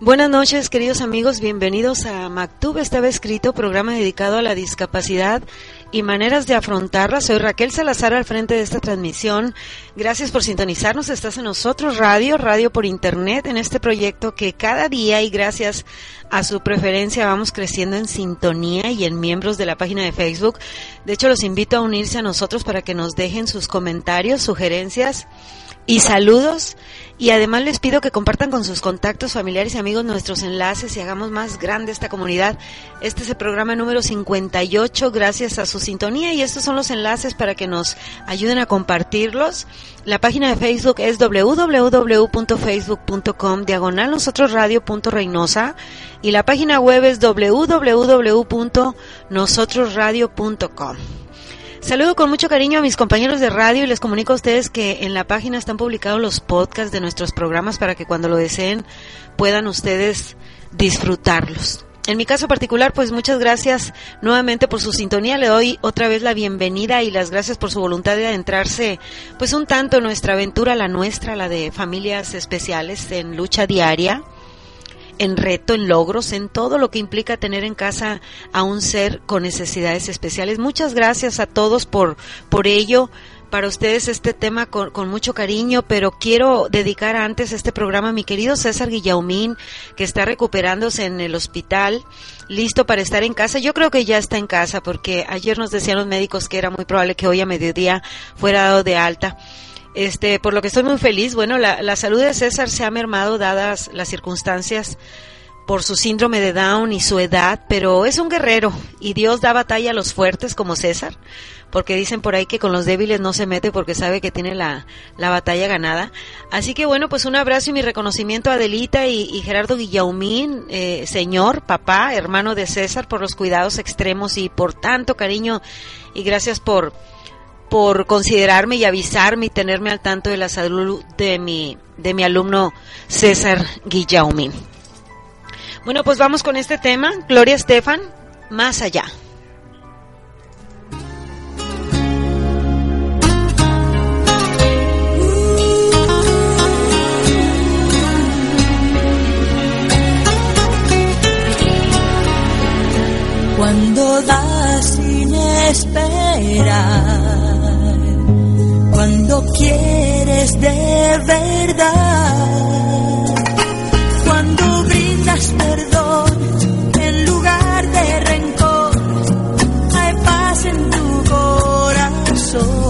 Buenas noches, queridos amigos, bienvenidos a Mactub, estaba escrito, programa dedicado a la discapacidad y maneras de afrontarla. Soy Raquel Salazar al frente de esta transmisión. Gracias por sintonizarnos. Estás en nosotros radio, radio por internet, en este proyecto que cada día y gracias a su preferencia vamos creciendo en sintonía y en miembros de la página de Facebook. De hecho, los invito a unirse a nosotros para que nos dejen sus comentarios, sugerencias y saludos. Y además les pido que compartan con sus contactos, familiares y amigos nuestros enlaces y hagamos más grande esta comunidad. Este es el programa número 58, gracias a su sintonía y estos son los enlaces para que nos ayuden a compartirlos. La página de Facebook es www.facebook.com diagonal nosotros radio.reynosa y la página web es www.nosotrosradio.com. Saludo con mucho cariño a mis compañeros de radio y les comunico a ustedes que en la página están publicados los podcasts de nuestros programas para que cuando lo deseen puedan ustedes disfrutarlos. En mi caso particular, pues muchas gracias nuevamente por su sintonía. Le doy otra vez la bienvenida y las gracias por su voluntad de adentrarse, pues un tanto en nuestra aventura, la nuestra, la de familias especiales en lucha diaria en reto, en logros, en todo lo que implica tener en casa a un ser con necesidades especiales. Muchas gracias a todos por, por ello. Para ustedes este tema con, con mucho cariño, pero quiero dedicar antes este programa a mi querido César Guillaumín, que está recuperándose en el hospital, listo para estar en casa. Yo creo que ya está en casa, porque ayer nos decían los médicos que era muy probable que hoy a mediodía fuera dado de alta. Este, por lo que estoy muy feliz. Bueno, la, salud de César se ha mermado dadas las circunstancias por su síndrome de Down y su edad, pero es un guerrero y Dios da batalla a los fuertes como César, porque dicen por ahí que con los débiles no se mete porque sabe que tiene la, la batalla ganada. Así que bueno, pues un abrazo y mi reconocimiento a Adelita y, y Gerardo Guillaumín, eh, señor, papá, hermano de César, por los cuidados extremos y por tanto cariño y gracias por por considerarme y avisarme y tenerme al tanto de la salud de mi, de mi alumno César Guillaumín. Bueno, pues vamos con este tema. Gloria Estefan, más allá. Cuando das sin esperar, cuando quieres de verdad, cuando brindas perdón en lugar de rencor, hay paz en tu corazón.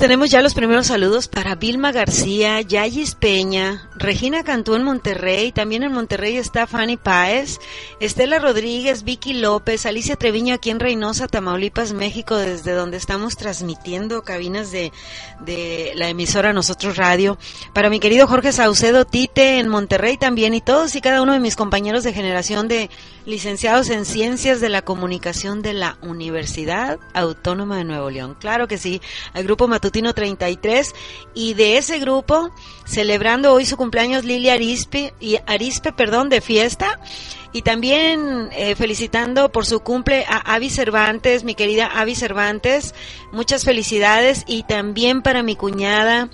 Tenemos ya los primeros saludos para Vilma García, Yayis Peña, Regina Cantú en Monterrey, también en Monterrey está Fanny Páez, Estela Rodríguez, Vicky López, Alicia Treviño aquí en Reynosa, Tamaulipas, México, desde donde estamos transmitiendo cabinas de, de la emisora Nosotros Radio. Para mi querido Jorge Saucedo Tite en Monterrey también y todos y cada uno de mis compañeros de generación de licenciados en Ciencias de la Comunicación de la Universidad Autónoma de Nuevo León. Claro que sí, al grupo Matutino 33 y de ese grupo celebrando hoy su cumpleaños Lilia Arispe y Arispe, perdón, de fiesta y también eh, felicitando por su cumple a Avi Cervantes, mi querida Avi Cervantes, muchas felicidades y también para mi cuñada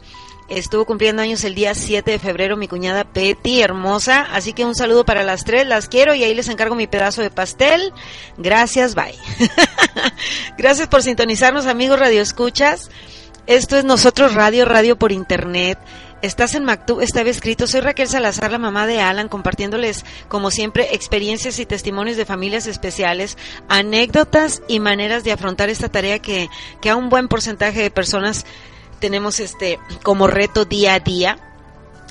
Estuvo cumpliendo años el día 7 de febrero mi cuñada Betty, hermosa. Así que un saludo para las tres, las quiero y ahí les encargo mi pedazo de pastel. Gracias, bye. Gracias por sintonizarnos, amigos Radio Escuchas. Esto es Nosotros Radio, Radio por Internet. Estás en Mactú, estaba escrito. Soy Raquel Salazar, la mamá de Alan, compartiéndoles, como siempre, experiencias y testimonios de familias especiales, anécdotas y maneras de afrontar esta tarea que, que a un buen porcentaje de personas tenemos este como reto día a día.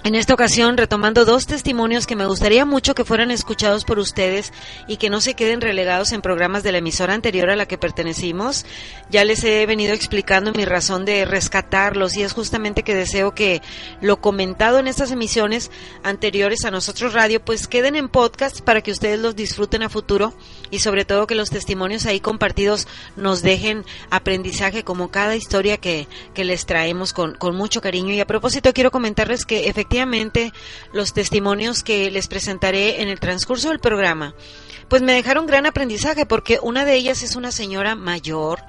En esta ocasión, retomando dos testimonios que me gustaría mucho que fueran escuchados por ustedes y que no se queden relegados en programas de la emisora anterior a la que pertenecimos. Ya les he venido explicando mi razón de rescatarlos y es justamente que deseo que lo comentado en estas emisiones anteriores a nosotros radio pues queden en podcast para que ustedes los disfruten a futuro y sobre todo que los testimonios ahí compartidos nos dejen aprendizaje como cada historia que, que les traemos con, con mucho cariño. Y a propósito quiero comentarles que efectivamente los testimonios que les presentaré en el transcurso del programa, pues me dejaron gran aprendizaje porque una de ellas es una señora mayor,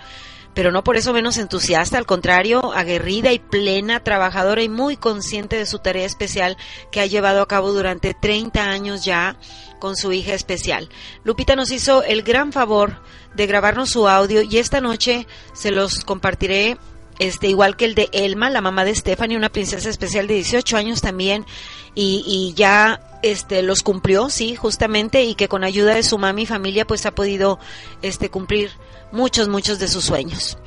pero no por eso menos entusiasta, al contrario, aguerrida y plena, trabajadora y muy consciente de su tarea especial que ha llevado a cabo durante 30 años ya con su hija especial. Lupita nos hizo el gran favor de grabarnos su audio y esta noche se los compartiré este, igual que el de Elma, la mamá de Stephanie, una princesa especial de 18 años también, y, ya este, los cumplió, sí, justamente, y que con ayuda de su mami y familia, pues ha podido este, cumplir muchos, muchos de sus sueños.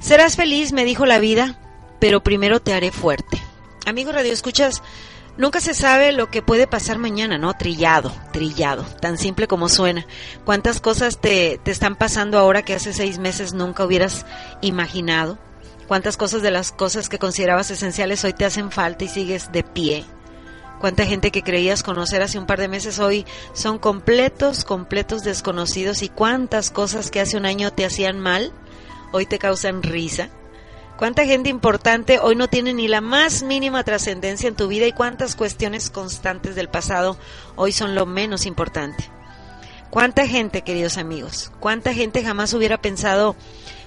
Serás feliz, me dijo la vida, pero primero te haré fuerte. Amigo Radio Escuchas, Nunca se sabe lo que puede pasar mañana, ¿no? Trillado, trillado, tan simple como suena. ¿Cuántas cosas te, te están pasando ahora que hace seis meses nunca hubieras imaginado? Cuántas cosas de las cosas que considerabas esenciales hoy te hacen falta y sigues de pie. Cuánta gente que creías conocer hace un par de meses hoy son completos, completos desconocidos y cuántas cosas que hace un año te hacían mal hoy te causan risa. Cuánta gente importante hoy no tiene ni la más mínima trascendencia en tu vida y cuántas cuestiones constantes del pasado hoy son lo menos importante. Cuánta gente, queridos amigos, cuánta gente jamás hubiera pensado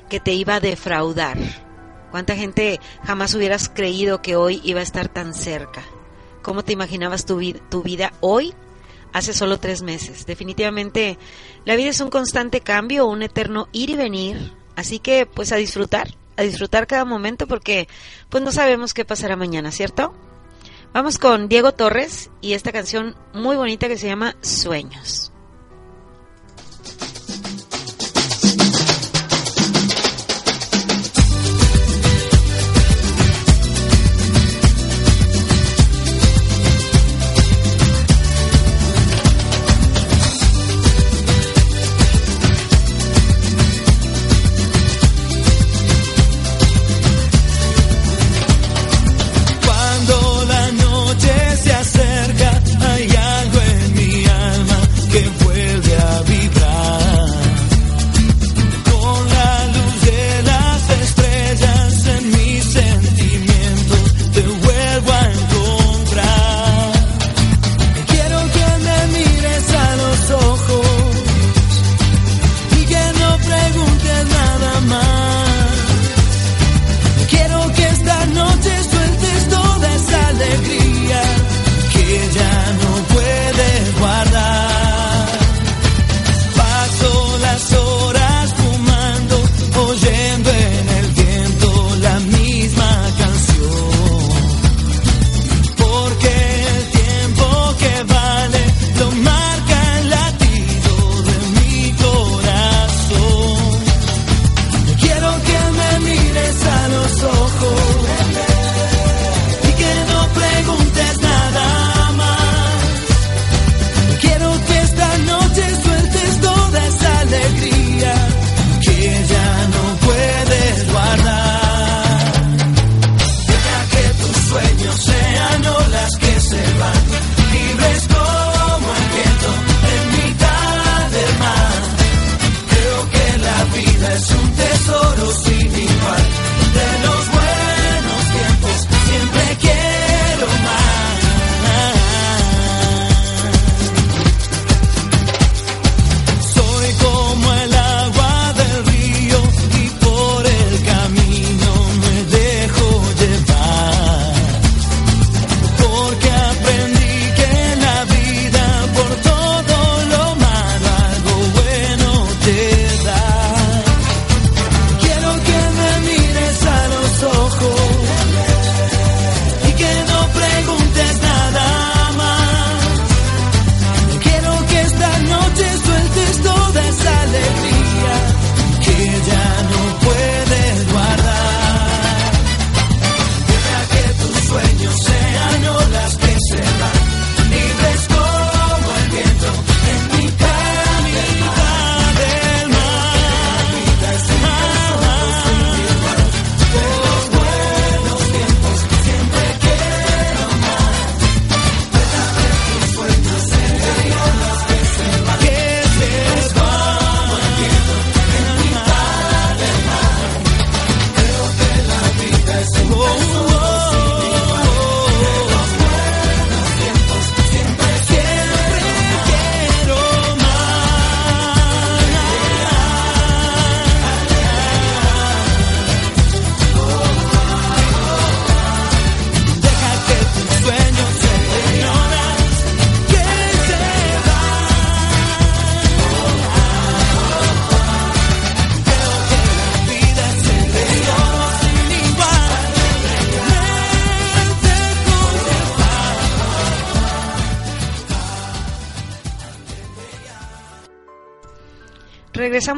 que te iba a defraudar ¿Cuánta gente jamás hubieras creído que hoy iba a estar tan cerca? ¿Cómo te imaginabas tu, tu vida hoy? Hace solo tres meses. Definitivamente la vida es un constante cambio, un eterno ir y venir. Así que pues a disfrutar, a disfrutar cada momento porque pues no sabemos qué pasará mañana, ¿cierto? Vamos con Diego Torres y esta canción muy bonita que se llama Sueños.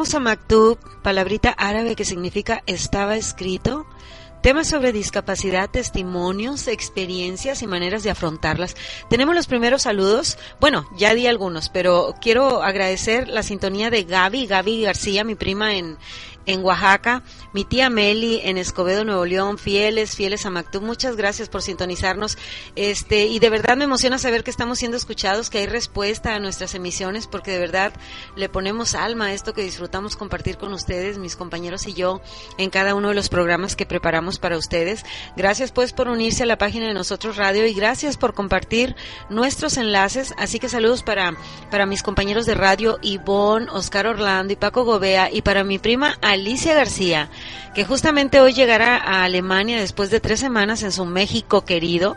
Regresamos a Maktub, palabrita árabe que significa estaba escrito. Temas sobre discapacidad, testimonios, experiencias y maneras de afrontarlas. Tenemos los primeros saludos. Bueno, ya di algunos, pero quiero agradecer la sintonía de Gaby, Gaby García, mi prima en, en Oaxaca, mi tía Meli en Escobedo, Nuevo León, fieles, fieles a Mactub, muchas gracias por sintonizarnos. Este, y de verdad me emociona saber que estamos siendo escuchados, que hay respuesta a nuestras emisiones, porque de verdad le ponemos alma a esto que disfrutamos compartir con ustedes, mis compañeros y yo, en cada uno de los programas que preparamos para ustedes. Gracias pues por unirse a la página de Nosotros Radio y gracias por compartir nuestros enlaces. Así que saludos para, para mis compañeros de radio, Ivonne, Oscar Orlando y Paco Gobea, y para mi prima Alicia García, que justamente hoy llegará a Alemania después de tres semanas en su México querido.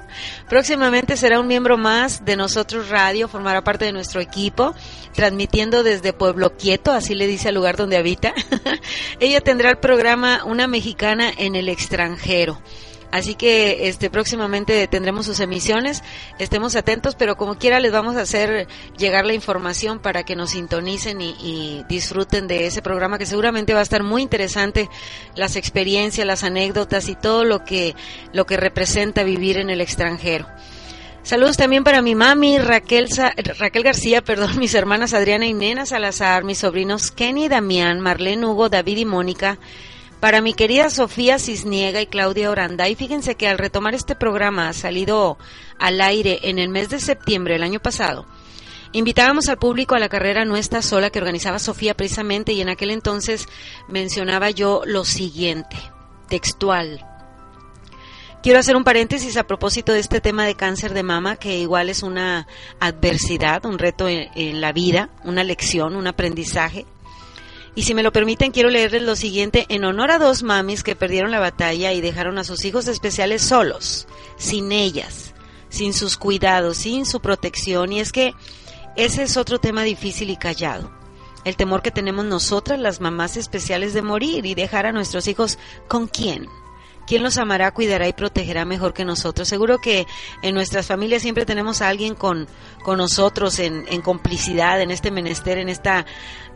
Próximamente será un miembro más de nosotros Radio, formará parte de nuestro equipo, transmitiendo desde Pueblo Quieto, así le dice al lugar donde habita. Ella tendrá el programa Una Mexicana en el extranjero. Así que este próximamente tendremos sus emisiones, estemos atentos, pero como quiera les vamos a hacer llegar la información para que nos sintonicen y, disfruten de ese programa que seguramente va a estar muy interesante, las experiencias, las anécdotas y todo lo que lo que representa vivir en el extranjero. Saludos también para mi mami Raquel, Raquel García, perdón, mis hermanas Adriana y Nena Salazar, mis sobrinos Kenny, Damián, Marlene Hugo, David y Mónica, para mi querida Sofía Cisniega y Claudia Oranda. Y fíjense que al retomar este programa salido al aire en el mes de septiembre del año pasado. Invitábamos al público a la carrera No está sola que organizaba Sofía precisamente y en aquel entonces mencionaba yo lo siguiente, textual. Quiero hacer un paréntesis a propósito de este tema de cáncer de mama, que igual es una adversidad, un reto en la vida, una lección, un aprendizaje. Y si me lo permiten, quiero leerles lo siguiente en honor a dos mamis que perdieron la batalla y dejaron a sus hijos especiales solos, sin ellas, sin sus cuidados, sin su protección. Y es que ese es otro tema difícil y callado. El temor que tenemos nosotras, las mamás especiales, de morir y dejar a nuestros hijos con quién. ¿Quién los amará, cuidará y protegerá mejor que nosotros? Seguro que en nuestras familias siempre tenemos a alguien con, con nosotros en, en complicidad, en este menester, en esta,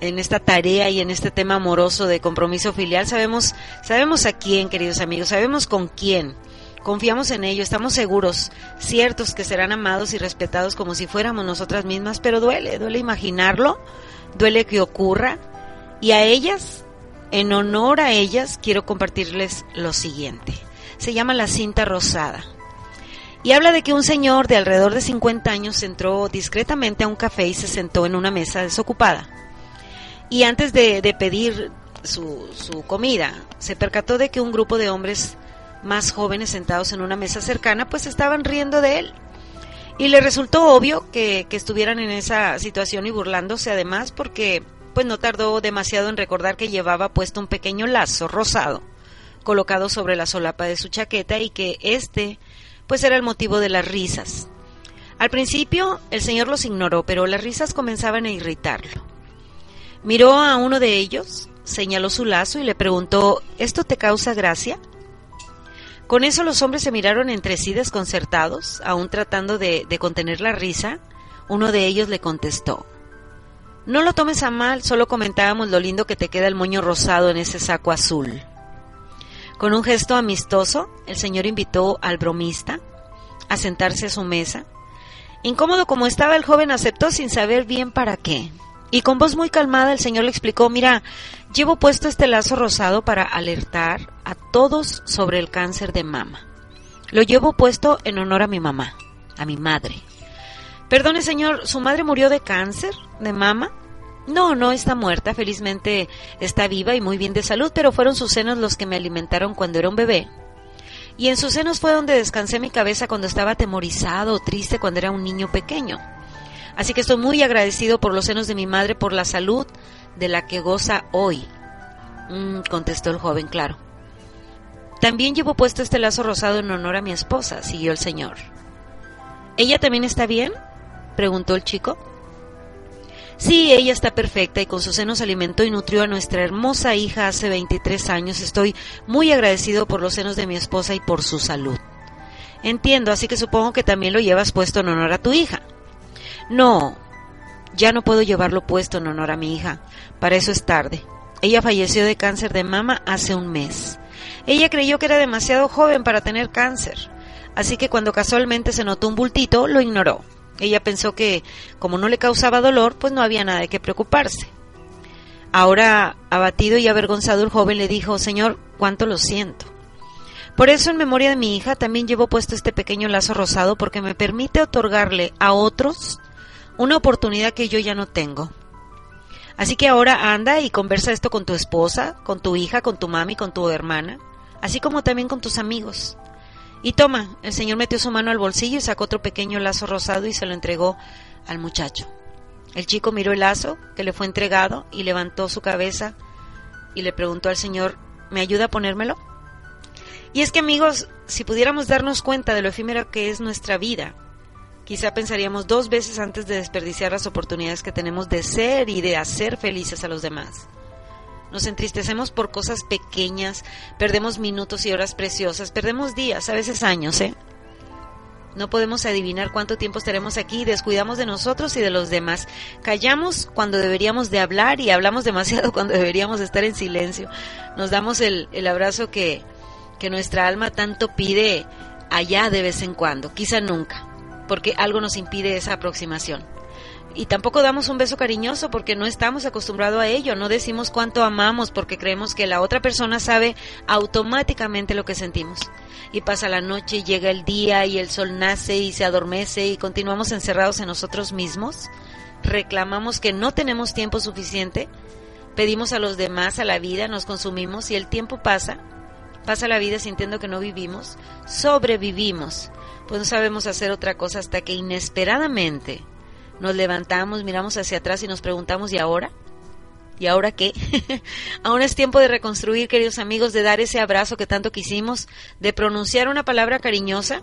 en esta tarea y en este tema amoroso de compromiso filial. Sabemos, sabemos a quién, queridos amigos, sabemos con quién. Confiamos en ello, estamos seguros, ciertos que serán amados y respetados como si fuéramos nosotras mismas, pero duele, duele imaginarlo, duele que ocurra. Y a ellas en honor a ellas quiero compartirles lo siguiente. Se llama La cinta rosada. Y habla de que un señor de alrededor de 50 años entró discretamente a un café y se sentó en una mesa desocupada. Y antes de, pedir su, su, comida, se percató de que un grupo de hombres más jóvenes sentados en una mesa cercana pues estaban riendo de él. Y le resultó obvio que, que estuvieran en esa situación y burlándose además porque pues no tardó demasiado en recordar que llevaba puesto un pequeño lazo rosado colocado sobre la solapa de su chaqueta y que este pues era el motivo de las risas. Al principio el señor los ignoró, pero las risas comenzaban a irritarlo. Miró a uno de ellos, señaló su lazo y le preguntó ¿Esto te causa gracia? Con eso los hombres se miraron entre sí desconcertados, aún tratando de, de contener la risa. Uno de ellos le contestó no lo tomes a mal, solo comentábamos lo lindo que te queda el moño rosado en ese saco azul. Con un gesto amistoso, el señor invitó al bromista a sentarse a su mesa. Incómodo como estaba, el joven aceptó sin saber bien para qué. Y con voz muy calmada el señor le explicó, mira, llevo puesto este lazo rosado para alertar a todos sobre el cáncer de mama. Lo llevo puesto en honor a mi mamá, a mi madre. Perdone, señor, ¿su madre murió de cáncer de mama? No, no está muerta, felizmente está viva y muy bien de salud, pero fueron sus senos los que me alimentaron cuando era un bebé. Y en sus senos fue donde descansé mi cabeza cuando estaba atemorizado o triste cuando era un niño pequeño. Así que estoy muy agradecido por los senos de mi madre, por la salud de la que goza hoy. Mm, contestó el joven, claro. También llevo puesto este lazo rosado en honor a mi esposa, siguió el señor. ¿Ella también está bien? Preguntó el chico. Sí, ella está perfecta y con sus senos alimentó y nutrió a nuestra hermosa hija hace 23 años. Estoy muy agradecido por los senos de mi esposa y por su salud. Entiendo, así que supongo que también lo llevas puesto en honor a tu hija. No, Ya no puedo llevarlo puesto en honor a mi hija. Para eso es tarde. Ella falleció de cáncer de mama hace un mes. Ella creyó que era demasiado joven para tener cáncer. Así que cuando casualmente se notó un bultito, lo ignoró. Ella pensó que, como no le causaba dolor, pues no había nada de qué preocuparse. Ahora, abatido y avergonzado, el joven le dijo, Señor, cuánto lo siento. Por eso, en memoria de mi hija, también llevo puesto este pequeño lazo rosado porque me permite otorgarle a otros una oportunidad que yo ya no tengo. Así que ahora anda y conversa esto con tu esposa, con tu hija, con tu mami, con tu hermana, así como también con tus amigos. Y toma, el señor metió su mano al bolsillo y sacó otro pequeño lazo rosado y se lo entregó al muchacho. El chico miró el lazo que le fue entregado y levantó su cabeza y le preguntó al señor, ¿me ayuda a ponérmelo? Y es que amigos, si pudiéramos darnos cuenta de lo efímero que es nuestra vida, quizá pensaríamos dos veces antes de desperdiciar las oportunidades que tenemos de ser y de hacer felices a los demás. Nos entristecemos por cosas pequeñas, perdemos minutos y horas preciosas, perdemos días, a veces años, ¿eh? No podemos adivinar cuánto tiempo estaremos aquí, descuidamos de nosotros y de los demás. Callamos cuando deberíamos de hablar y hablamos demasiado cuando deberíamos estar en silencio. Nos damos el, el abrazo que, que nuestra alma tanto pide allá de vez en cuando, quizá nunca, porque algo nos impide esa aproximación. Y tampoco damos un beso cariñoso porque no estamos acostumbrados a ello, no decimos cuánto amamos porque creemos que la otra persona sabe automáticamente lo que sentimos. Y pasa la noche, llega el día y el sol nace y se adormece y continuamos encerrados en nosotros mismos. Reclamamos que no tenemos tiempo suficiente, pedimos a los demás, a la vida, nos consumimos y el tiempo pasa pasa la vida sintiendo que no vivimos, sobrevivimos, pues no sabemos hacer otra cosa hasta que inesperadamente nos levantamos, miramos hacia atrás y nos preguntamos, ¿y ahora? ¿Y ahora qué? Ahora es tiempo de reconstruir, queridos amigos, de dar ese abrazo que tanto quisimos, de pronunciar una palabra cariñosa.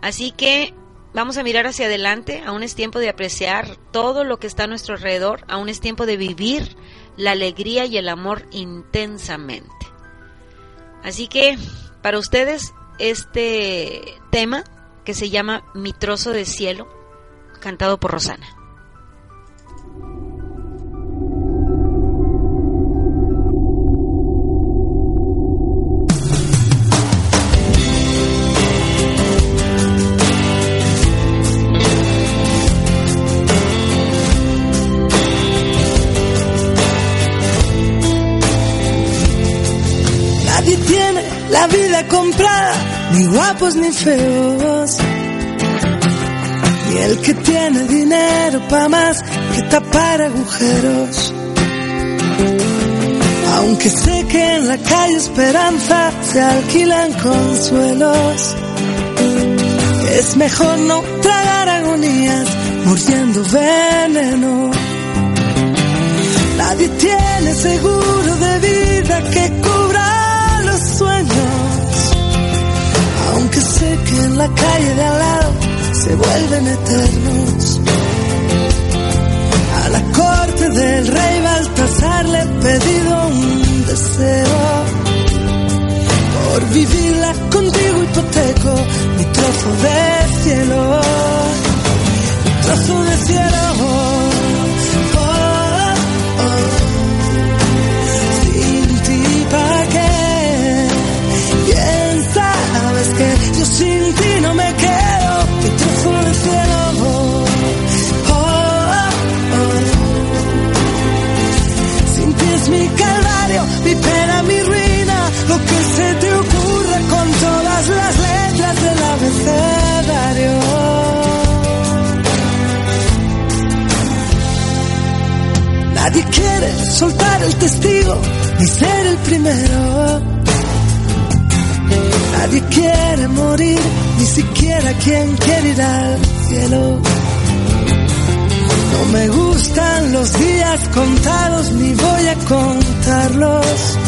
Así que vamos a mirar hacia adelante, aún es tiempo de apreciar todo lo que está a nuestro alrededor, aún es tiempo de vivir la alegría y el amor intensamente. Así que para ustedes este tema que se llama Mi trozo de cielo, cantado por Rosana. Nadie tiene la vida comprada, ni guapos ni feos. El que tiene dinero pa' más que tapar agujeros. Aunque sé que en la calle Esperanza se alquilan consuelos. Es mejor no tragar agonías mordiendo veneno. Nadie tiene seguro de vida que cubra los sueños. Aunque sé que en la calle de al lado se vuelven eternos. A la corte del rey Baltasar le he pedido un deseo. Por vivirla contigo hipoteco mi trozo de cielo. Mi trozo de cielo. Quien quiere ir al cielo. No me gustan los días contados, ni voy a contarlos.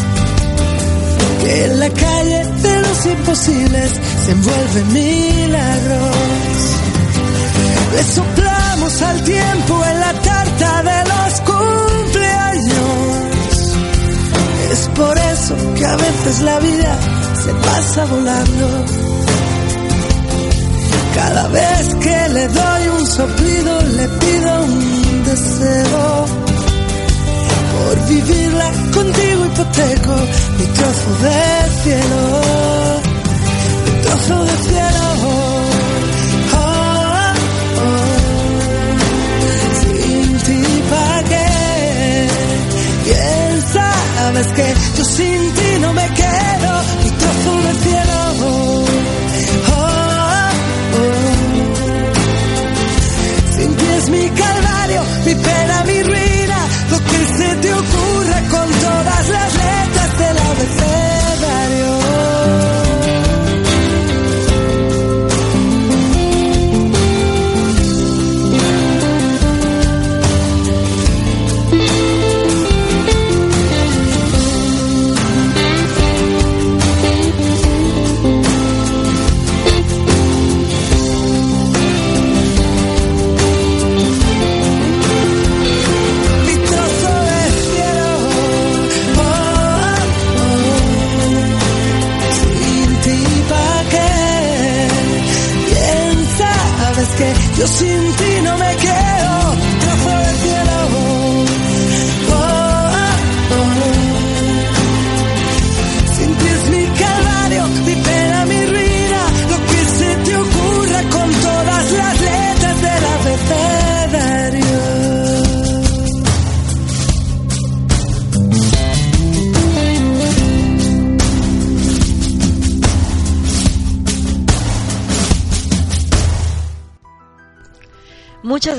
Que en la calle de los imposibles se envuelven milagros. Le soplamos al tiempo en la tarta de los cumpleaños. Es por eso que a veces la vida se pasa volando. Cada vez que le doy un soplido le pido un deseo. Por vivirla contigo hipoteco mi trozo de cielo, mi trozo de cielo. Oh, oh. Sin ti pa' qué, bien sabes que yo sin ti no me quedo,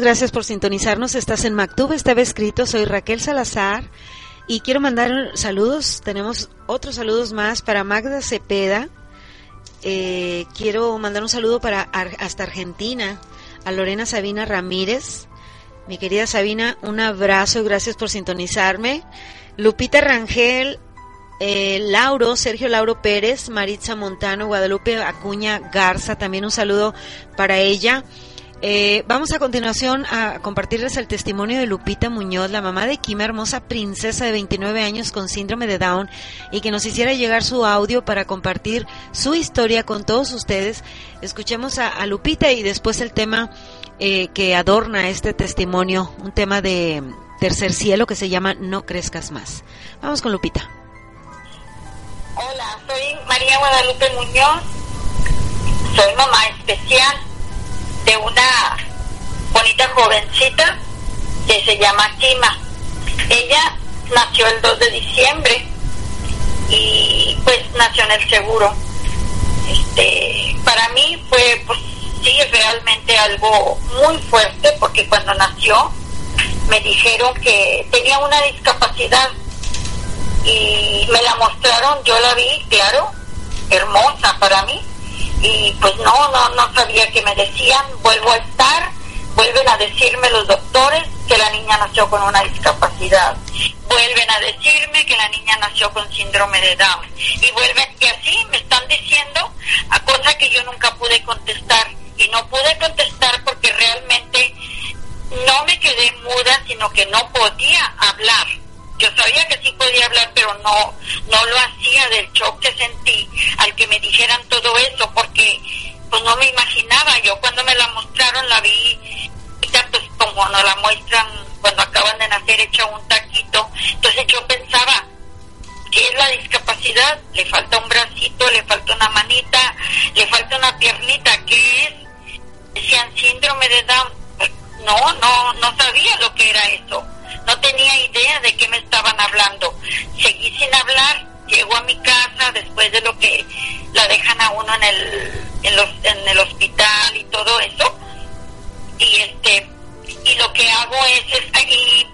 gracias por sintonizarnos. Estás en Mactub, estaba escrito. Soy Raquel Salazar y quiero mandar saludos. Tenemos otros saludos más para Magda Cepeda. Eh, quiero mandar un saludo para Ar- hasta Argentina a Lorena Sabina Ramírez. Mi querida Sabina, un abrazo, gracias por sintonizarme. Lupita Rangel, eh, Lauro, Sergio Lauro Pérez, Maritza Montano, Guadalupe Acuña Garza, también un saludo para ella. Eh, vamos a continuación a compartirles el testimonio de Lupita Muñoz, la mamá de Kima, hermosa princesa de 29 años con síndrome de Down, y que nos hiciera llegar su audio para compartir su historia con todos ustedes. Escuchemos a, a Lupita y después el tema eh, que adorna este testimonio, un tema de tercer cielo que se llama No crezcas más. Vamos con Lupita. Hola, soy María Guadalupe Muñoz. Soy mamá especial de una bonita jovencita que se llama Kima. Ella nació el 2 de diciembre y pues nació en el seguro. Este, para mí fue pues sí realmente algo muy fuerte porque cuando nació me dijeron que tenía una discapacidad y me la mostraron, yo la vi, claro, hermosa para mí, y pues no, no, no sabía que me decían, vuelvo a estar, vuelven a decirme los doctores que la niña nació con una discapacidad, vuelven a decirme que la niña nació con síndrome de Down, y vuelven, y así me están diciendo a cosas que yo nunca pude contestar, y no pude contestar porque realmente no me quedé muda, sino que no podía hablar. Yo sabía que sí podía hablar, pero no, no lo hacía del shock que sentí al que me dijeran todo eso, porque pues no me imaginaba. Yo cuando me la mostraron la vi, pues como nos la muestran cuando acaban de nacer hecha un taquito. Entonces yo pensaba, ¿qué es la discapacidad? Le falta un bracito, le falta una manita, le falta una piernita, ¿qué es? Decían síndrome de Down. Pues, No, no, no sabía lo que era eso. No tenía idea de qué me estaban hablando. Seguí sin hablar. Llego a mi casa después de lo que la dejan a uno en el, en, los, en el hospital y todo eso. Y este, y lo que hago es, es y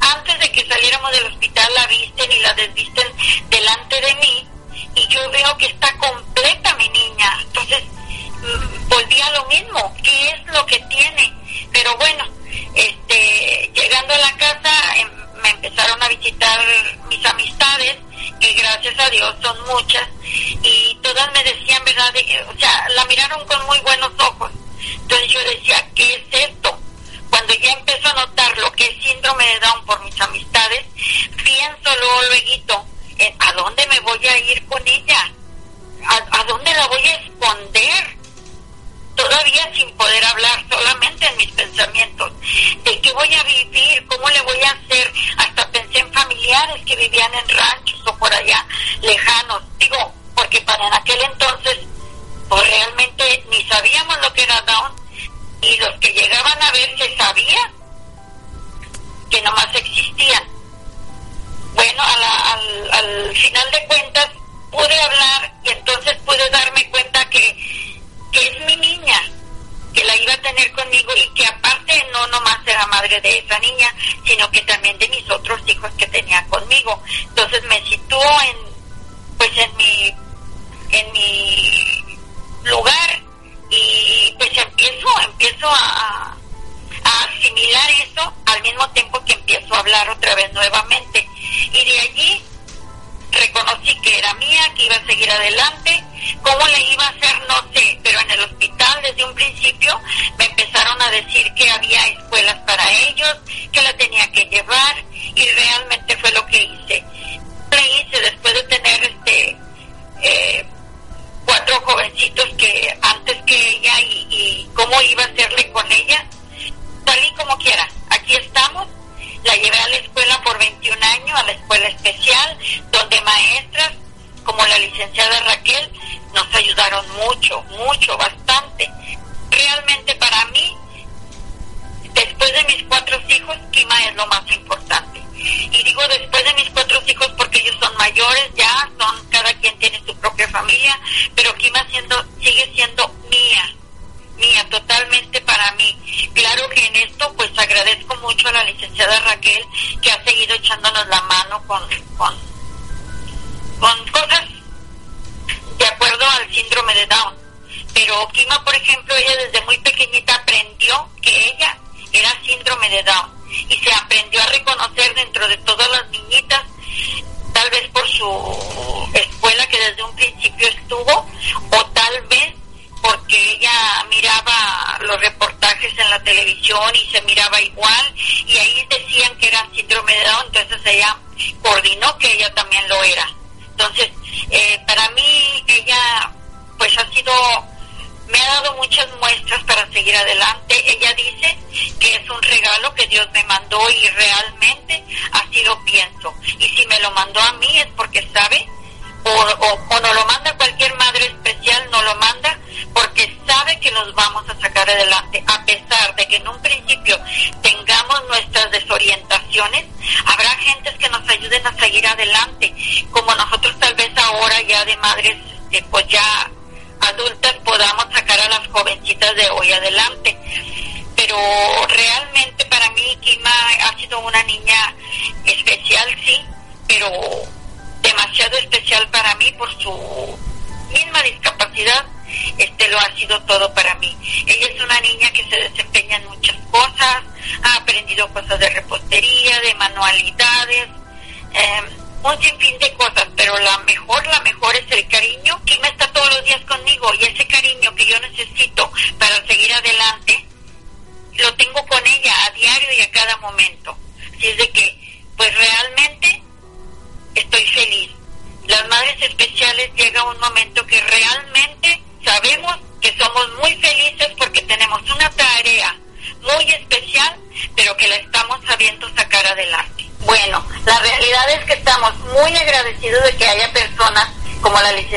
antes de que saliéramos del hospital la visten y la desvisten delante de mí y yo veo que está completa mi niña. Entonces volví a lo mismo. ¿Qué es lo que tiene? Pero bueno, este, llegando a la casa em, me empezaron a visitar mis amistades, que gracias a Dios son muchas, y todas me decían, ¿verdad? De- o sea, la miraron con muy buenos ojos. Entonces yo decía, ¿qué es esto? Cuando ya empezó a notar lo que es síndrome de Down por mis amistades, pienso luego, luego, ¿a dónde me voy a ir con ella? ¿A, a dónde la voy a esconder? vivían en ranchos o por allá,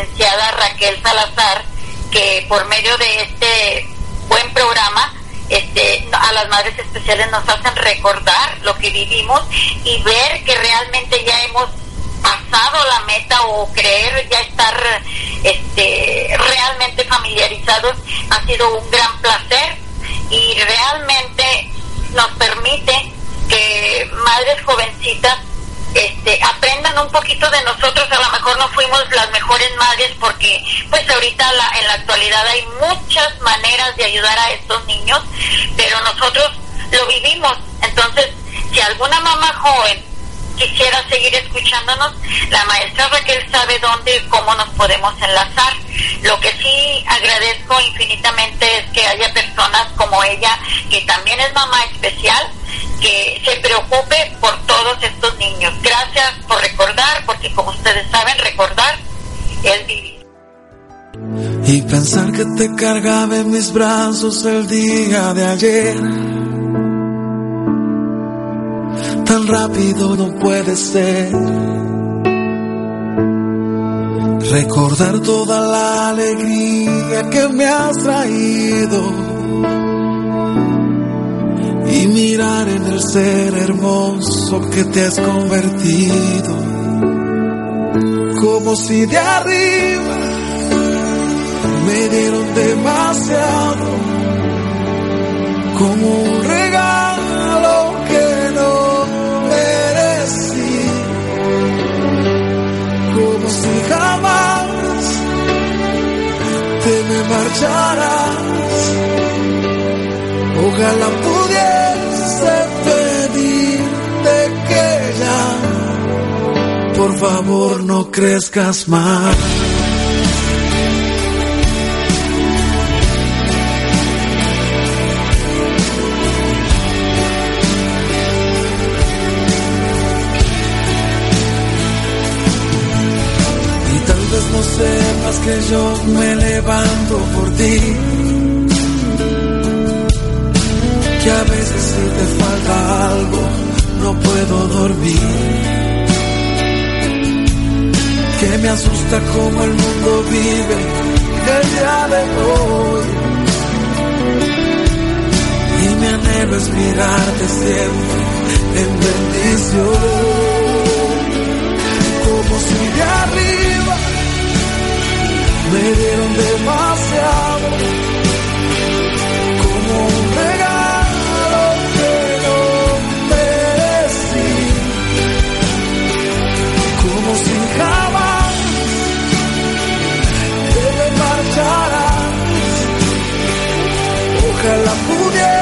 licenciada Raquel Salazar, que por medio de este buen programa, este, a las madres especiales nos hacen recordar lo que vivimos y ver que realmente ya hemos pasado la meta o creer ya estar este, realmente familiarizados ha sido un gran placer y realmente nos permite que madres jovencitas este, aprendan un poquito de nosotros, a lo mejor no fuimos las mejores madres porque pues ahorita la, en la actualidad hay muchas maneras de ayudar a estos niños, pero nosotros lo vivimos. Entonces, si alguna mamá joven quisiera seguir escuchándonos, la maestra Raquel sabe dónde y cómo nos podemos enlazar. Lo que sí agradezco infinitamente es que haya personas como ella, que también es mamá especial, que se preocupe por todos estos niños. Gracias por recordar, porque como ustedes saben, recordar es vivir. Y pensar que te cargaba en mis brazos el día de ayer Tan rápido no puede ser. Recordar toda la alegría que me has traído. Y mirar en el ser hermoso que te has convertido. Como si de arriba me dieron demasiado. Como un regalo jamás te me marcharás. Ojalá pudiese pedirte que ya, por favor, no crezcas más. Que yo me levanto por ti. Que a veces si te falta algo no puedo dormir. Que me asusta como el mundo vive el día de hoy. Y mi anhelo es mirarte siempre en bendición como si de arriba me dieron demasiado, como un regalo que no merecí, como si jamás te marcharas. Ojalá pudiese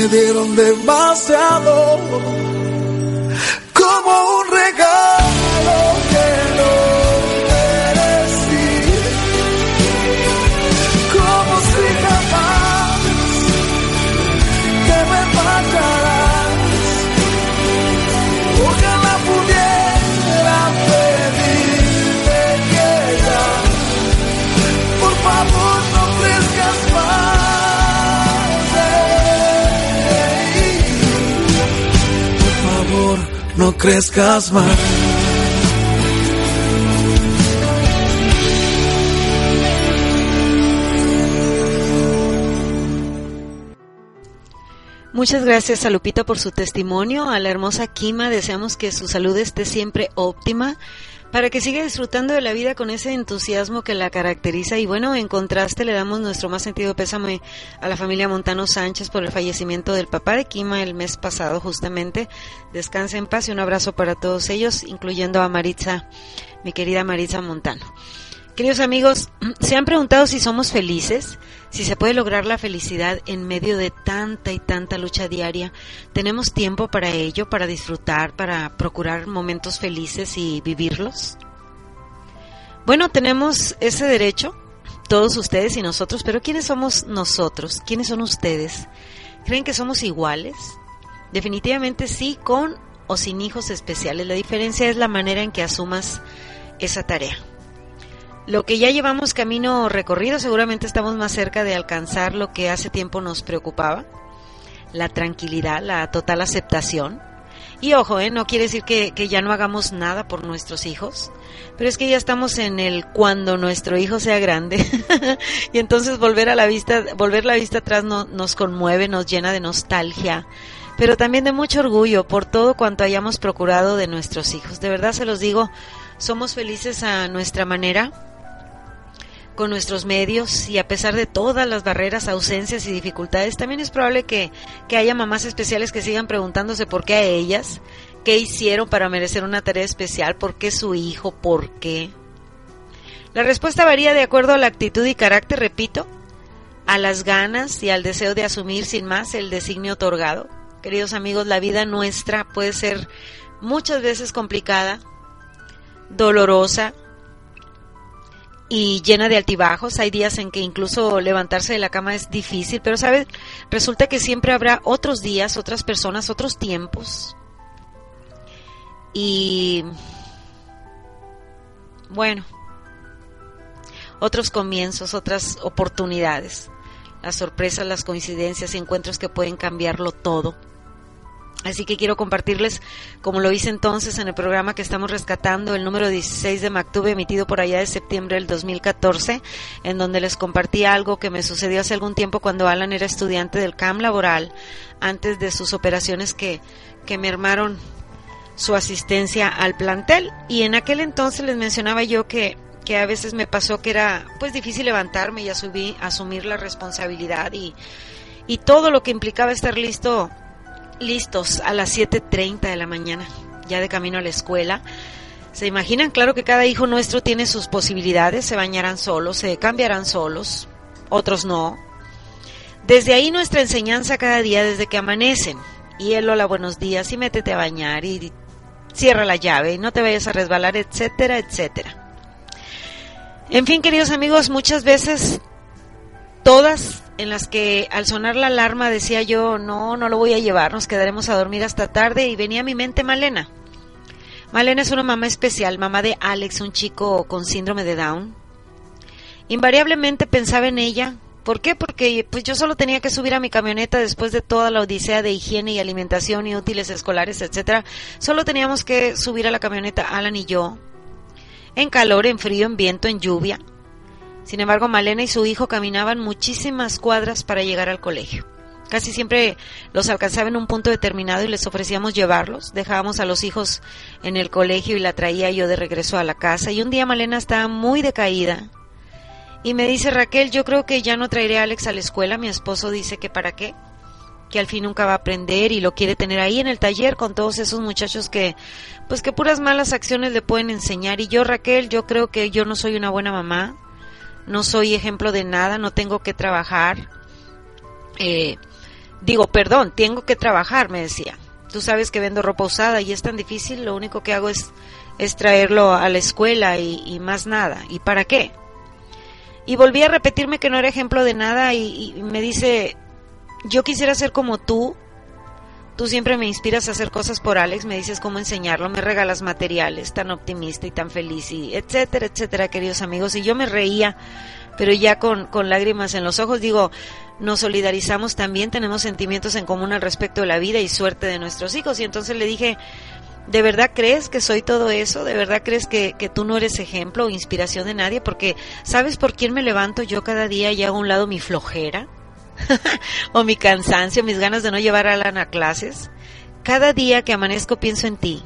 me dieron demasiado, no crezcas más. Muchas gracias a Lupita por su testimonio, a la hermosa Kima, deseamos que su salud esté siempre óptima para que siga disfrutando de la vida con ese entusiasmo que la caracteriza y bueno, en contraste le damos nuestro más sentido pésame a la familia Montano Sánchez por el fallecimiento del papá de Kima el mes pasado justamente. Descanse en paz y un abrazo para todos ellos, incluyendo a Maritza, mi querida Maritza Montano. Queridos amigos, ¿se han preguntado si somos felices? Si se puede lograr la felicidad en medio de tanta y tanta lucha diaria. ¿Tenemos tiempo para ello, para disfrutar, para procurar momentos felices y vivirlos? Bueno, tenemos ese derecho, todos ustedes y nosotros, pero ¿quiénes somos nosotros? ¿Quiénes son ustedes? ¿Creen que somos iguales? Definitivamente sí, con o sin hijos especiales. La diferencia es la manera en que asumas esa tarea. Lo que ya llevamos camino recorrido, seguramente estamos más cerca de alcanzar lo que hace tiempo nos preocupaba, la tranquilidad, la total aceptación. Y ojo, ¿eh? no quiere decir que, que, ya no hagamos nada por nuestros hijos, pero es que ya estamos en el cuando nuestro hijo sea grande. y entonces volver a la vista, volver la vista atrás no, nos conmueve, nos llena de nostalgia, pero también de mucho orgullo por todo cuanto hayamos procurado de nuestros hijos. De verdad se los digo, somos felices a nuestra manera, con nuestros medios y a pesar de todas las barreras, ausencias y dificultades, también es probable que, que haya mamás especiales que sigan preguntándose por qué a ellas, qué hicieron para merecer una tarea especial, por qué su hijo, por qué. La respuesta varía de acuerdo a la actitud y carácter, repito, a las ganas y al deseo de asumir sin más el designio otorgado. Queridos amigos, la vida nuestra puede ser muchas veces complicada, dolorosa y llena de altibajos. Hay días en que incluso levantarse de la cama es difícil, pero sabes, resulta que siempre habrá otros días, otras personas, otros tiempos. Y bueno, otros comienzos, otras oportunidades, las sorpresas, las coincidencias encuentros que pueden cambiarlo todo. Así que quiero compartirles, como lo hice entonces en el programa que estamos rescatando, el número 16 de Mactube, emitido por allá de septiembre del 2014, en donde les compartí algo que me sucedió hace algún tiempo cuando Alan era estudiante del CAM laboral, antes de sus operaciones que, que mermaron su asistencia al plantel. Y en aquel entonces les mencionaba yo que, que a veces me pasó que era pues difícil levantarme y asumir, asumir la responsabilidad y, y todo lo que implicaba estar listo listos a las 7.30 de la mañana, ya de camino a la escuela. ¿Se imaginan? Claro que cada hijo nuestro tiene sus posibilidades, se bañarán solos, se cambiarán solos, otros no. Desde ahí nuestra enseñanza cada día, desde que amanecen. Y él, hola, buenos días, y métete a bañar, y cierra la llave, y no te vayas a resbalar, etcétera, etcétera. En fin, queridos amigos, muchas veces todas en las que al sonar la alarma decía yo, no, no lo voy a llevar, nos quedaremos a dormir hasta tarde y venía a mi mente Malena. Malena es una mamá especial, mamá de Alex, un chico con síndrome de Down. Invariablemente pensaba en ella. ¿Por qué? Porque pues yo solo tenía que subir a mi camioneta después de toda la odisea de higiene y alimentación y útiles escolares, etcétera. Solo teníamos que subir a la camioneta Alan y yo. En calor, en frío, en viento, en lluvia. Sin embargo, Malena y su hijo caminaban muchísimas cuadras para llegar al colegio. Casi siempre los alcanzaba en un punto determinado y les ofrecíamos llevarlos. Dejábamos a los hijos en el colegio y la traía yo de regreso a la casa. Y un día Malena estaba muy decaída y me dice Raquel, yo creo que ya no traeré a Alex a la escuela. Mi esposo dice que para qué, que al fin nunca va a aprender y lo quiere tener ahí en el taller con todos esos muchachos que, pues que puras malas acciones le pueden enseñar. Y yo Raquel, yo creo que yo no soy una buena mamá no soy ejemplo de nada, no tengo que trabajar. Eh, digo, perdón, tengo que trabajar, me decía. Tú sabes que vendo ropa usada y es tan difícil, lo único que hago es, es traerlo a la escuela y, más nada. ¿Y para qué? Y volví a repetirme que no era ejemplo de nada y, y me dice, yo quisiera ser como tú, Tú siempre me inspiras a hacer cosas por Alex, me dices cómo enseñarlo, me regalas materiales, tan optimista y tan feliz, y etcétera, etcétera, queridos amigos. Y yo me reía, pero ya con, con lágrimas en los ojos, digo, nos solidarizamos también, tenemos sentimientos en común al respecto de la vida y suerte de nuestros hijos. Y entonces le dije, ¿de verdad crees que soy todo eso? ¿De verdad crees que, que tú no eres ejemplo o inspiración de nadie? Porque, ¿sabes por quién me levanto yo cada día y hago a un lado mi flojera? o mi cansancio, mis ganas de no llevar a Alan a clases. Cada día que amanezco pienso en ti.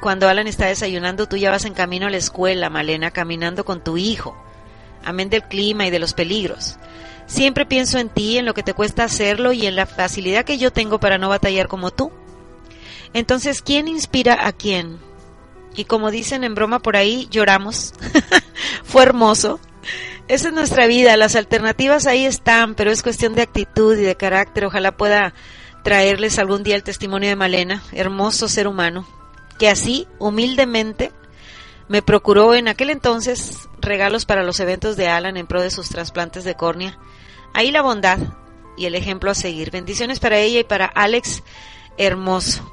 Cuando Alan está desayunando, tú ya vas en camino a la escuela, Malena, caminando con tu hijo. Amén del clima y de los peligros. Siempre pienso en ti, en lo que te cuesta hacerlo y en la facilidad que yo tengo para no batallar como tú. Entonces, ¿quién inspira a quién? Y como dicen en broma por ahí, lloramos. Fue hermoso. Esa es nuestra vida, las alternativas ahí están, pero es cuestión de actitud y de carácter. Ojalá pueda traerles algún día el testimonio de Malena, hermoso ser humano, que así, humildemente, me procuró en aquel entonces regalos para los eventos de Alan en pro de sus trasplantes de córnea. Ahí la bondad y el ejemplo a seguir. Bendiciones para ella y para Alex, hermoso.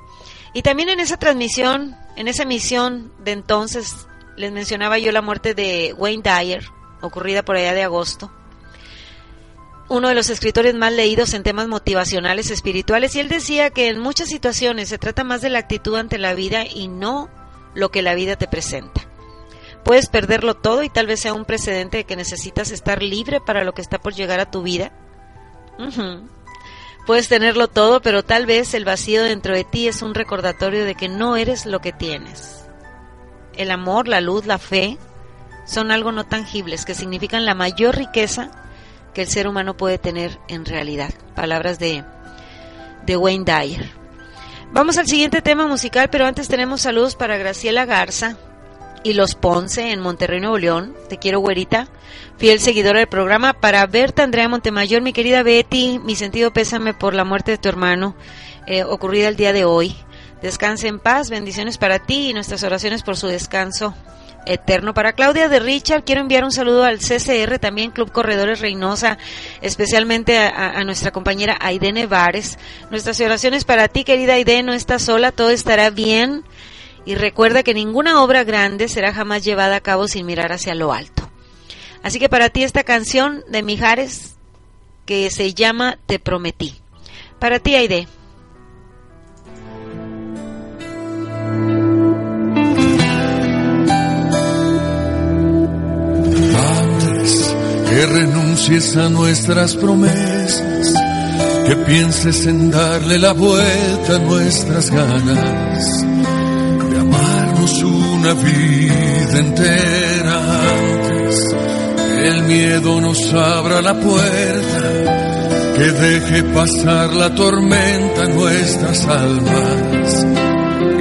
Y también en esa transmisión, en esa emisión de entonces, les mencionaba yo la muerte de Wayne Dyer, ocurrida por allá de agosto. Uno de los escritores más leídos en temas motivacionales espirituales y él decía que en muchas situaciones se trata más de la actitud ante la vida y no lo que la vida te presenta. Puedes perderlo todo y tal vez sea un precedente de que necesitas estar libre para lo que está por llegar a tu vida. Puedes tenerlo todo, pero tal vez el vacío dentro de ti es un recordatorio de que no eres lo que tienes. El amor, la luz, la fe, son algo no tangibles que significan la mayor riqueza que el ser humano puede tener en realidad. Palabras de, de Wayne Dyer. Vamos al siguiente tema musical, pero antes tenemos saludos para Graciela Garza y Los Ponce en Monterrey, Nuevo León. Te quiero, güerita. Fiel seguidora del programa. Para Berta Andrea Montemayor, mi querida Betty, mi sentido pésame por la muerte de tu hermano eh, ocurrida el día de hoy. Descanse en paz, bendiciones para ti y nuestras oraciones por su descanso eterno. Para Claudia de Richard, quiero enviar un saludo al CCR, también Club Corredores Reynosa, especialmente a, nuestra compañera Aide Nevares. Nuestras oraciones para ti, querida Aide, no estás sola, todo estará bien. Y recuerda que ninguna obra grande será jamás llevada a cabo sin mirar hacia lo alto. Así que para ti esta canción de Mijares que se llama Te prometí. Para ti, Aide. Que renuncies a nuestras promesas, que pienses en darle la vuelta a nuestras ganas de amarnos una vida entera antes el miedo nos abra la puerta, que deje pasar la tormenta en nuestras almas.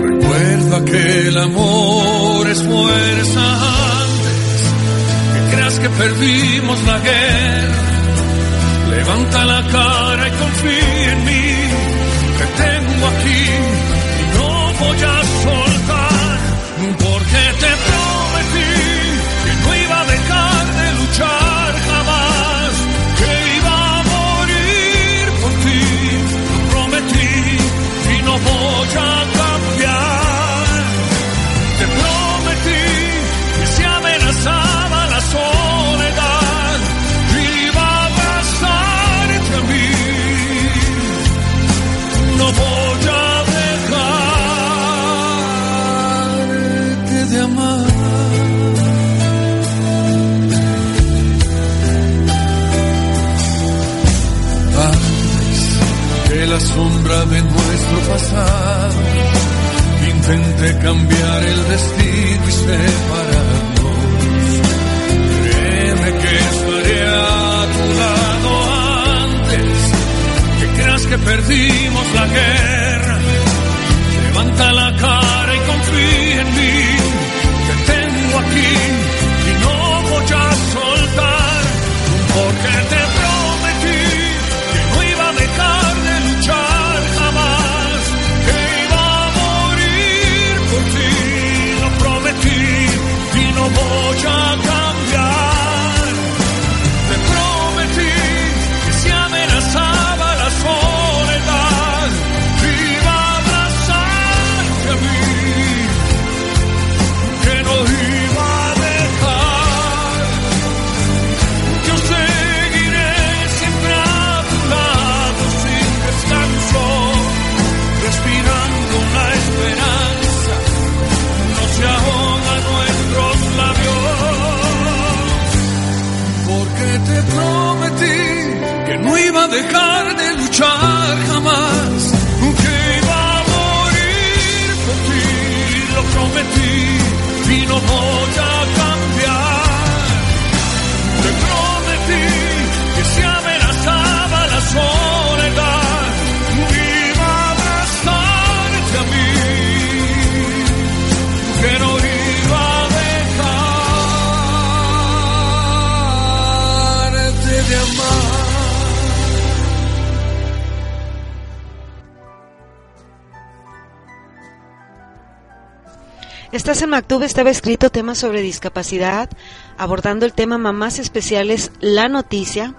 Recuerda que el amor es fuerza que perdimos la guerra. Levanta la cara y confía en mí, que tengo aquí y no voy a soltar, sombra de nuestro pasado intente cambiar el destino y separarnos. Créeme que estaré a tu lado antes que creas que perdimos la guerra. Levanta la cara que no Estás en Mactube, estaba escrito temas sobre discapacidad, abordando el tema Mamás Especiales, la noticia.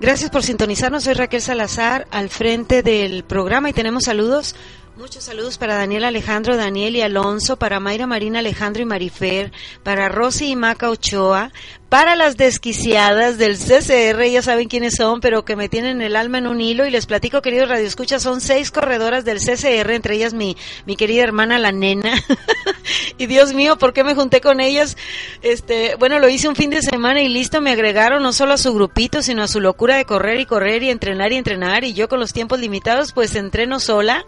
Gracias por sintonizarnos, soy Raquel Salazar, al frente del programa y tenemos saludos. Muchos saludos para Daniel Alejandro, Daniel y Alonso, para Mayra Marina Alejandro y Marifer, para Rosy y Maca Ochoa, para las desquiciadas del CCR, ya saben quiénes son, pero que me tienen el alma en un hilo y les platico, queridos radioescuchas, son seis corredoras del CCR, entre ellas mi, mi querida hermana la nena. y Dios mío, ¿por qué me junté con ellas? Este, bueno, lo hice un fin de semana y listo, me agregaron no solo a su grupito, sino a su locura de correr y correr y entrenar y entrenar y yo con los tiempos limitados, pues entreno sola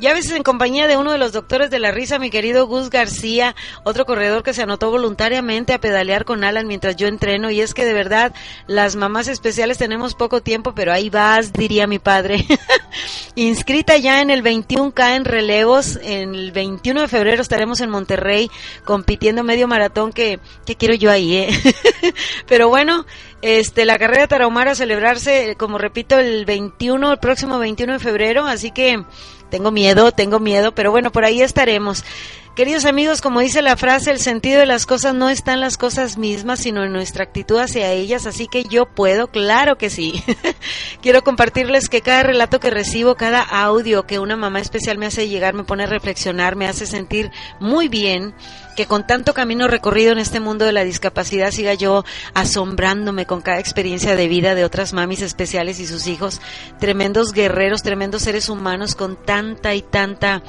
y a veces en compañía de uno de los doctores de la risa, mi querido Gus García, otro corredor que se anotó voluntariamente a pedalear con Alan mientras yo entreno. Y es que de verdad, las mamás especiales tenemos poco tiempo, pero ahí vas, diría mi padre. Inscrita ya en el 21K en relevos, el 21 de febrero estaremos en Monterrey compitiendo medio maratón que, que quiero yo ahí, ¿eh? pero bueno, este, la carrera Tarahumara a celebrarse, como repito, el 21, el próximo 21 de febrero, así que tengo miedo, tengo miedo, pero bueno, por ahí estaremos. Queridos amigos, como dice la frase, el sentido de las cosas no está en las cosas mismas, sino en nuestra actitud hacia ellas, así que yo puedo, claro que sí. Quiero compartirles que cada relato que recibo, cada audio que una mamá especial me hace llegar, me pone a reflexionar, me hace sentir muy bien que con tanto camino recorrido en este mundo de la discapacidad siga yo asombrándome con cada experiencia de vida de otras mamis especiales y sus hijos, tremendos guerreros, tremendos seres humanos con tanta y tanta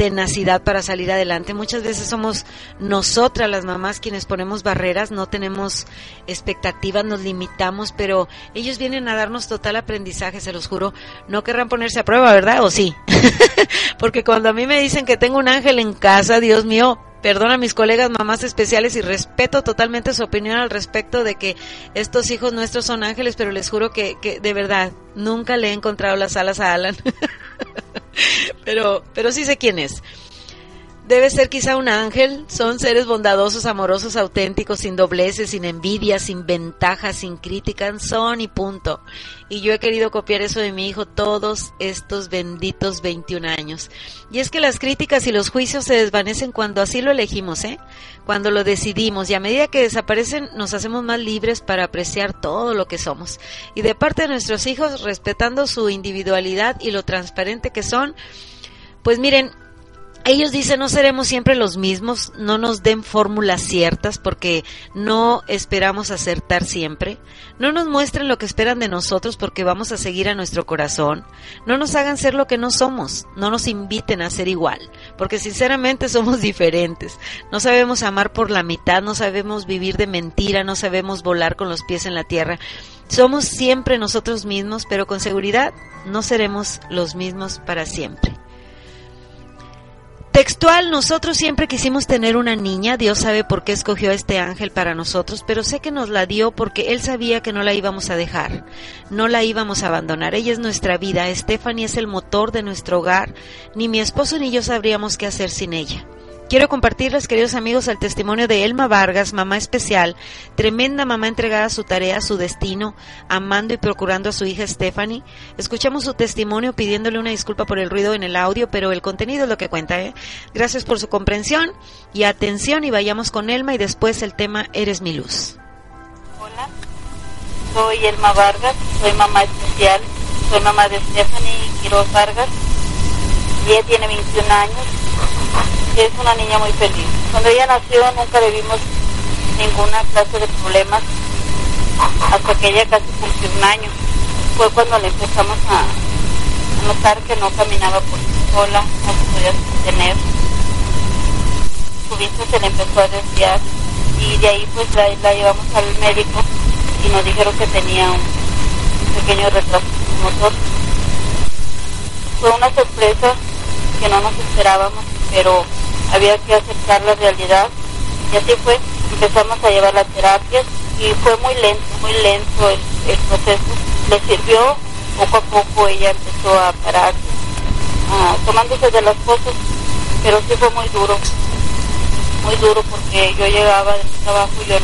tenacidad para salir adelante. Muchas veces somos nosotras las mamás quienes ponemos barreras, no tenemos expectativas, nos limitamos, pero ellos vienen a darnos total aprendizaje, se los juro. No querrán ponerse a prueba, ¿verdad? ¿O sí? Porque cuando a mí me dicen que tengo un ángel en casa, Dios mío, perdona a mis colegas mamás especiales y respeto totalmente su opinión al respecto de que estos hijos nuestros son ángeles, pero les juro que, que de verdad nunca le he encontrado las alas a Alan. pero, pero sí sé quién es. Debe ser quizá un ángel, son seres bondadosos, amorosos, auténticos, sin dobleces, sin envidia, sin ventajas, sin críticas, son y punto. Y yo he querido copiar eso de mi hijo todos estos benditos 21 años. Y es que las críticas y los juicios se desvanecen cuando así lo elegimos, ¿eh? Cuando lo decidimos y a medida que desaparecen nos hacemos más libres para apreciar todo lo que somos. Y de parte de nuestros hijos, respetando su individualidad y lo transparente que son, pues miren, ellos dicen no seremos siempre los mismos, no nos den fórmulas ciertas porque no esperamos acertar siempre, no nos muestren lo que esperan de nosotros porque vamos a seguir a nuestro corazón, no nos hagan ser lo que no somos, no nos inviten a ser igual, porque sinceramente somos diferentes, no sabemos amar por la mitad, no sabemos vivir de mentira, no sabemos volar con los pies en la tierra, somos siempre nosotros mismos, pero con seguridad no seremos los mismos para siempre. Textual, nosotros siempre quisimos tener una niña, Dios sabe por qué escogió a este ángel para nosotros, pero sé que nos la dio porque Él sabía que no la íbamos a dejar, no la íbamos a abandonar. Ella es nuestra vida, Stephanie es el motor de nuestro hogar, ni mi esposo ni yo sabríamos qué hacer sin ella. Quiero compartirles, queridos amigos, el testimonio de Elma Vargas, mamá especial, tremenda mamá entregada a su tarea, a su destino, amando y procurando a su hija Stephanie. Escuchamos su testimonio pidiéndole una disculpa por el ruido en el audio, pero el contenido es lo que cuenta. ¿eh? Gracias por su comprensión y atención y vayamos con Elma y después el tema Eres mi luz. Hola, soy Elma Vargas, soy mamá especial, soy mamá de Stephanie Quiroz Vargas ella tiene 21 años es una niña muy feliz. Cuando ella nació nunca le vimos ninguna clase de problemas hasta que ella casi cumplió un año. Fue cuando le empezamos a, notar que no caminaba por sí sola, no se podía sostener. Su vista se le empezó a desviar y de ahí pues la, llevamos al médico y nos dijeron que tenía un pequeño retraso motor. Fue una sorpresa que no nos esperábamos, pero había que aceptar la realidad. Y así fue, empezamos a llevar las terapias y fue muy lento, muy lento el, proceso, le sirvió, poco a poco ella empezó a parar, tomándose de las cosas, pero sí fue muy duro, muy duro porque yo llegaba del trabajo yo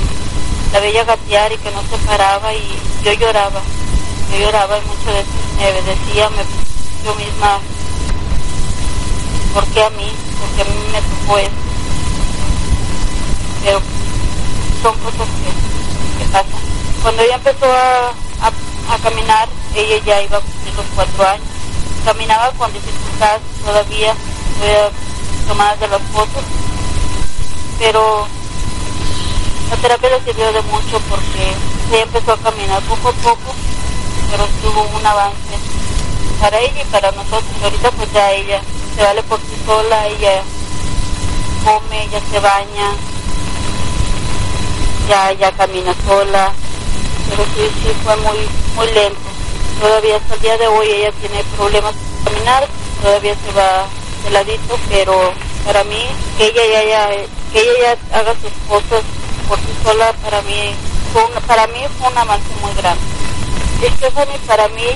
la veía gatear y que no se paraba y yo lloraba, yo lloraba y muchas veces me decía, me, yo misma, ¿por qué a mí? porque a mí me tocó eso. Pero son cosas que, pasan. Cuando ella empezó a, a, caminar, ella ya iba a cumplir los cuatro años. Caminaba con dificultad todavía, tomadas de las fotos, pero La terapia le sirvió de mucho porque ella empezó a caminar poco a poco, pero tuvo un avance para ella y para nosotros. Ahorita pues ya ella se vale por sí sola, ella come, ella se baña, ya, ya camina sola, pero sí, sí fue muy, muy lento. Todavía hasta el día de hoy ella tiene problemas para caminar, todavía se va de ladito, pero para mí que ella ya, ya que ella ya haga sus cosas por sí sola para mí fue un, para mí fue un avance muy grande. Stephanie para mí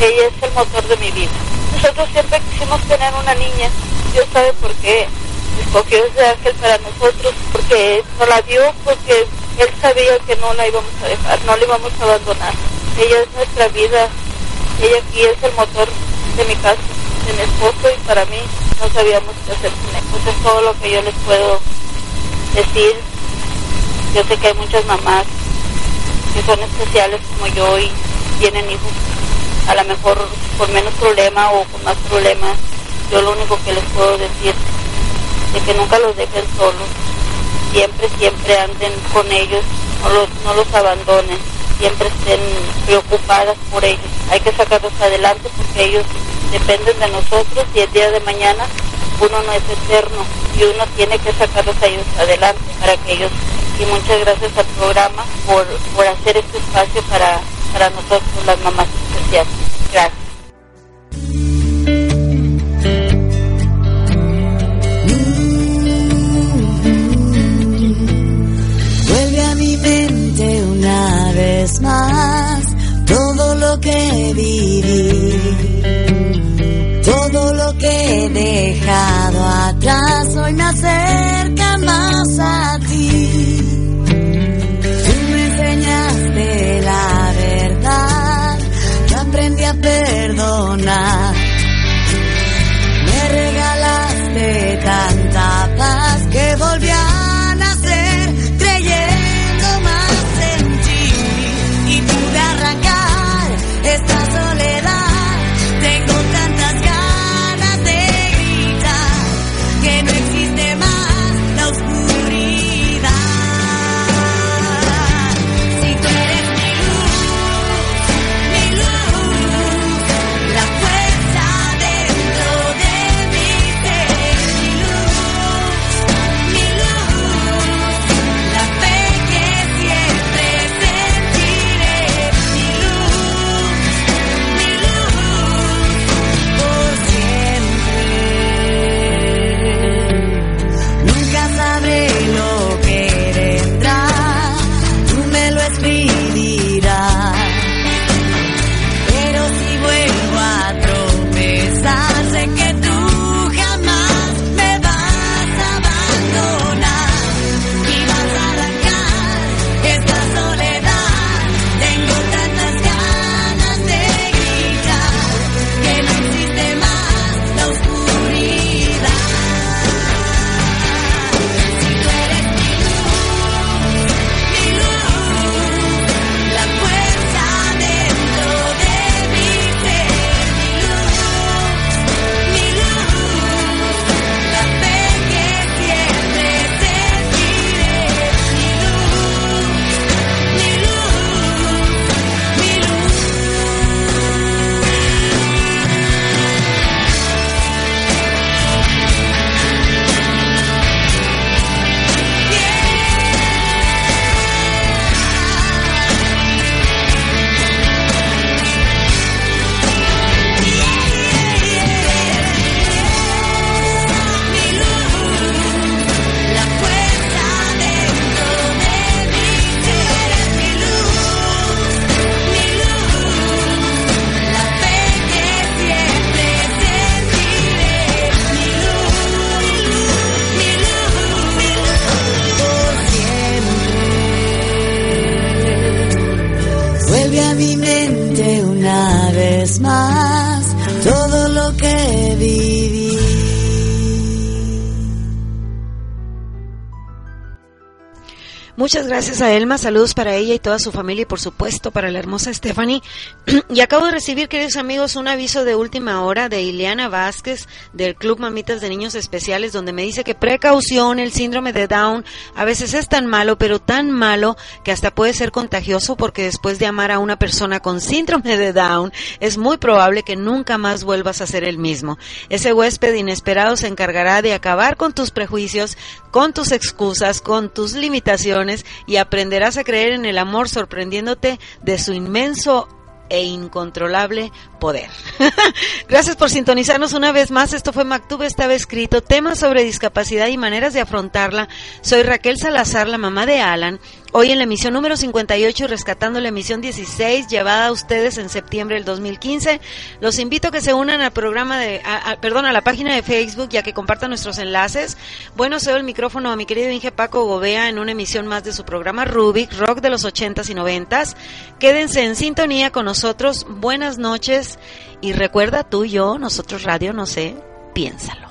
ella es el motor de mi vida. Nosotros siempre quisimos tener una niña. Dios sabe por qué escogió ese ángel para nosotros, porque nos la dio porque él sabía que no la íbamos a dejar, no la íbamos a abandonar. Ella es nuestra vida, ella aquí es el motor de mi casa, de mi esposo y para mí no sabíamos qué hacer con él. Pues es todo lo que yo les puedo decir. Yo sé que hay muchas mamás que son especiales como yo y tienen hijos a lo mejor con menos problema o con más problemas. Yo lo único que les puedo decir es que nunca los dejen solos. Siempre, siempre anden con ellos, no los, no los abandonen, siempre estén preocupadas por ellos. Hay que sacarlos adelante porque ellos dependen de nosotros y el día de mañana uno no es eterno y uno tiene que sacarlos a ellos adelante para que ellos y muchas gracias al programa por, por hacer este espacio para, para nosotros las mamás especiales. Gracias. Una vez más todo lo que viví, todo lo que he dejado atrás, hoy me acerca más a ti. Tú me enseñaste la verdad, yo aprendí a perdonar. Me regalaste tanta paz que volví Muchas gracias a Elma, saludos para ella y toda su familia y por supuesto para la hermosa Stephanie. y acabo de recibir, queridos amigos, un aviso de última hora de Ileana Vázquez del Club Mamitas de Niños Especiales donde me dice que precaución, el síndrome de Down a veces es tan malo, pero tan malo que hasta puede ser contagioso porque después de amar a una persona con síndrome de Down es muy probable que nunca más vuelvas a ser el mismo. Ese huésped inesperado se encargará de acabar con tus prejuicios, con tus excusas, con tus limitaciones y aprenderás a creer en el amor sorprendiéndote de su inmenso e incontrolable poder. Gracias por sintonizarnos una vez más. Esto fue Mactube, estaba escrito, temas sobre discapacidad y maneras de afrontarla. Soy Raquel Salazar, la mamá de Alan. Hoy en la emisión número 58 y rescatando la emisión 16 llevada a ustedes en septiembre del 2015. Los invito a que se unan al programa de, perdón, a la página de Facebook ya que compartan nuestros enlaces. Bueno, cedo el micrófono a mi querido Inge Paco Gobea en una emisión más de su programa Rubik, Rock de los 80s y 90s. Quédense en sintonía con nosotros. Buenas noches y recuerda tú, yo, nosotros radio, no sé, piénsalo.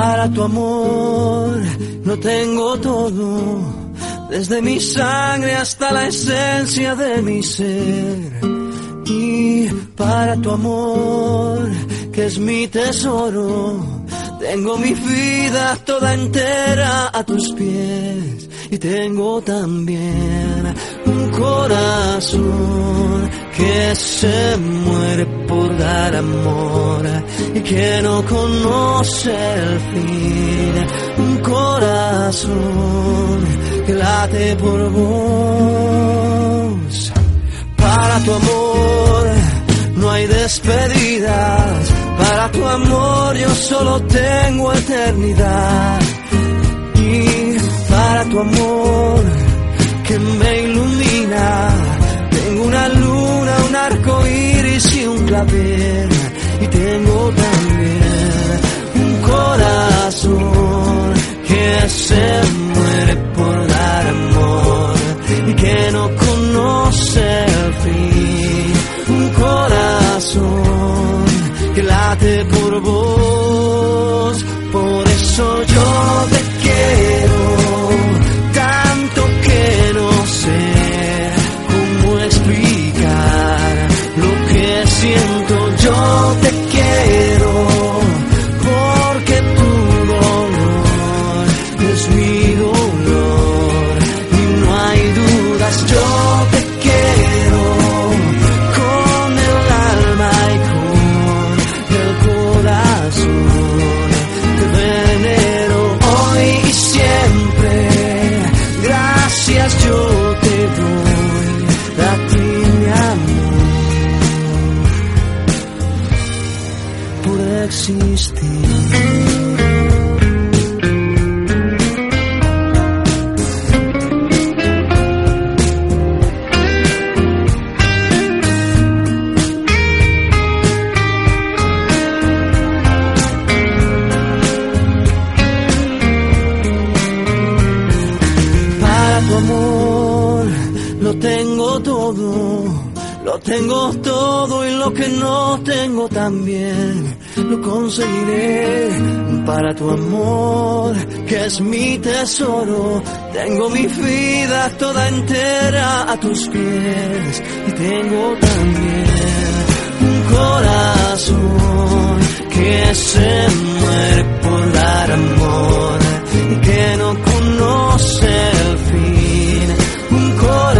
Para tu amor no tengo todo, desde mi sangre hasta la esencia de mi ser. Y para tu amor, que es mi tesoro, tengo mi vida toda entera a tus pies y tengo también un corazón que se muere por dar amor y que no conoce el fin. Un corazón que late por vos. Para tu amor no hay despedidas. Para tu amor yo solo tengo eternidad. Y para tu amor que me ilumina. Una luna, un arco iris y un clavel. Y tengo también un corazón que se muere por dar amor y que no conoce el fin. Un corazón que late por vos. Por eso yo te quiero tengo todo y lo que no tengo también lo conseguiré. Para tu amor, que es mi tesoro, tengo mi vida toda entera a tus pies y tengo también un corazón que se muere por dar amor y que no conoce el fin. Un corazón